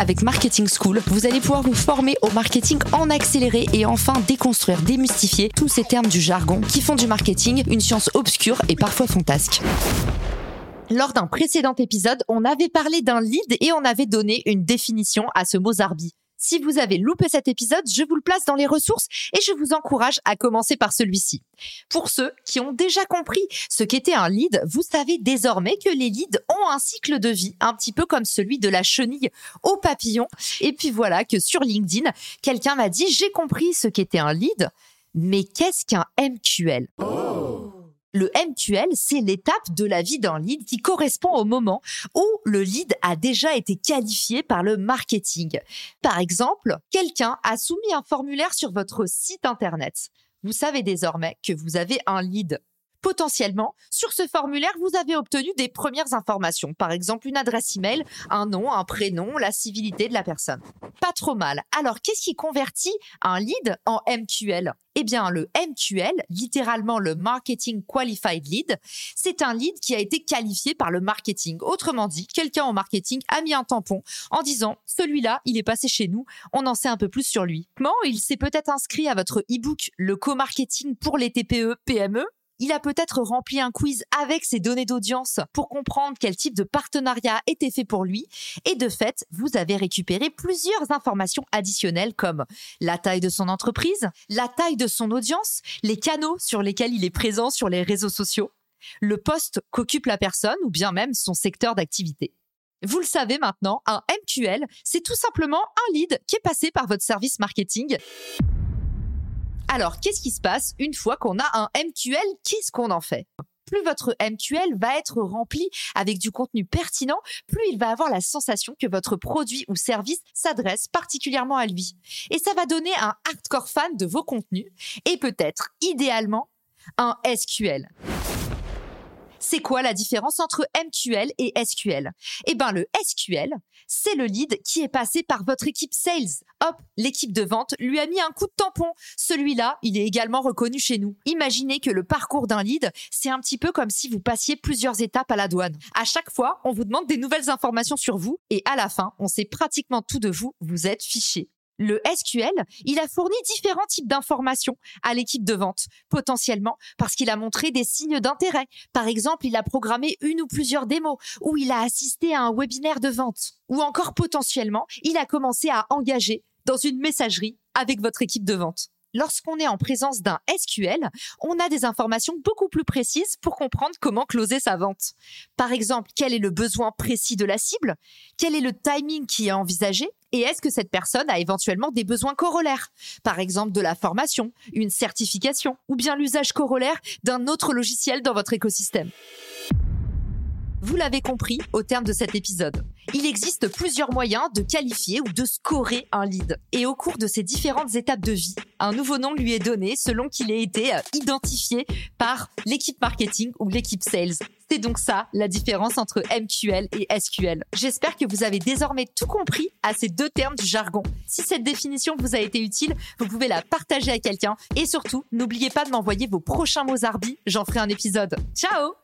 Avec Marketing School, vous allez pouvoir vous former au marketing en accéléré et enfin déconstruire, démystifier tous ces termes du jargon qui font du marketing une science obscure et parfois fantasque. Lors d'un précédent épisode, on avait parlé d'un lead et on avait donné une définition à ce mot zarbi. Si vous avez loupé cet épisode, je vous le place dans les ressources et je vous encourage à commencer par celui-ci. Pour ceux qui ont déjà compris ce qu'était un lead, vous savez désormais que les leads ont un cycle de vie un petit peu comme celui de la chenille au papillon. Et puis voilà que sur LinkedIn, quelqu'un m'a dit j'ai compris ce qu'était un lead, mais qu'est-ce qu'un MQL le MQL, c'est l'étape de la vie d'un lead qui correspond au moment où le lead a déjà été qualifié par le marketing. Par exemple, quelqu'un a soumis un formulaire sur votre site internet. Vous savez désormais que vous avez un lead potentiellement, sur ce formulaire, vous avez obtenu des premières informations, par exemple une adresse email, un nom, un prénom, la civilité de la personne. Pas trop mal. Alors, qu'est-ce qui convertit un lead en MQL eh bien, le MQL, littéralement le Marketing Qualified Lead, c'est un lead qui a été qualifié par le marketing. Autrement dit, quelqu'un en marketing a mis un tampon en disant celui-là, il est passé chez nous, on en sait un peu plus sur lui. Comment il s'est peut-être inscrit à votre e-book Le co-marketing pour les TPE, PME, il a peut-être rempli un quiz avec ses données d'audience pour comprendre quel type de partenariat était fait pour lui. Et de fait, vous avez récupéré plusieurs informations additionnelles comme la taille de son entreprise, la taille de son audience, les canaux sur lesquels il est présent sur les réseaux sociaux, le poste qu'occupe la personne ou bien même son secteur d'activité. Vous le savez maintenant, un MQL, c'est tout simplement un lead qui est passé par votre service marketing. Alors, qu'est-ce qui se passe une fois qu'on a un MQL Qu'est-ce qu'on en fait? Plus votre MQL va être rempli avec du contenu pertinent, plus il va avoir la sensation que votre produit ou service s'adresse particulièrement à lui. Et ça va donner un hardcore fan de vos contenus et peut-être, idéalement, un SQL. C'est quoi la différence entre MQL et SQL Eh ben le SQL, c'est le lead qui est passé par votre équipe sales. Hop, l'équipe de vente lui a mis un coup de tampon. Celui-là, il est également reconnu chez nous. Imaginez que le parcours d'un lead, c'est un petit peu comme si vous passiez plusieurs étapes à la douane. À chaque fois, on vous demande des nouvelles informations sur vous et à la fin, on sait pratiquement tout de vous, vous êtes fiché le SQL, il a fourni différents types d'informations à l'équipe de vente, potentiellement parce qu'il a montré des signes d'intérêt. Par exemple, il a programmé une ou plusieurs démos, ou il a assisté à un webinaire de vente, ou encore potentiellement, il a commencé à engager dans une messagerie avec votre équipe de vente. Lorsqu'on est en présence d'un SQL, on a des informations beaucoup plus précises pour comprendre comment closer sa vente. Par exemple, quel est le besoin précis de la cible? Quel est le timing qui est envisagé? Et est-ce que cette personne a éventuellement des besoins corollaires? Par exemple de la formation, une certification ou bien l'usage corollaire d'un autre logiciel dans votre écosystème. Vous l'avez compris au terme de cet épisode. Il existe plusieurs moyens de qualifier ou de scorer un lead. Et au cours de ces différentes étapes de vie, un nouveau nom lui est donné selon qu'il ait été euh, identifié par l'équipe marketing ou l'équipe sales. C'est donc ça la différence entre MQL et SQL. J'espère que vous avez désormais tout compris à ces deux termes du jargon. Si cette définition vous a été utile, vous pouvez la partager à quelqu'un et surtout, n'oubliez pas de m'envoyer vos prochains mots arbis, j'en ferai un épisode. Ciao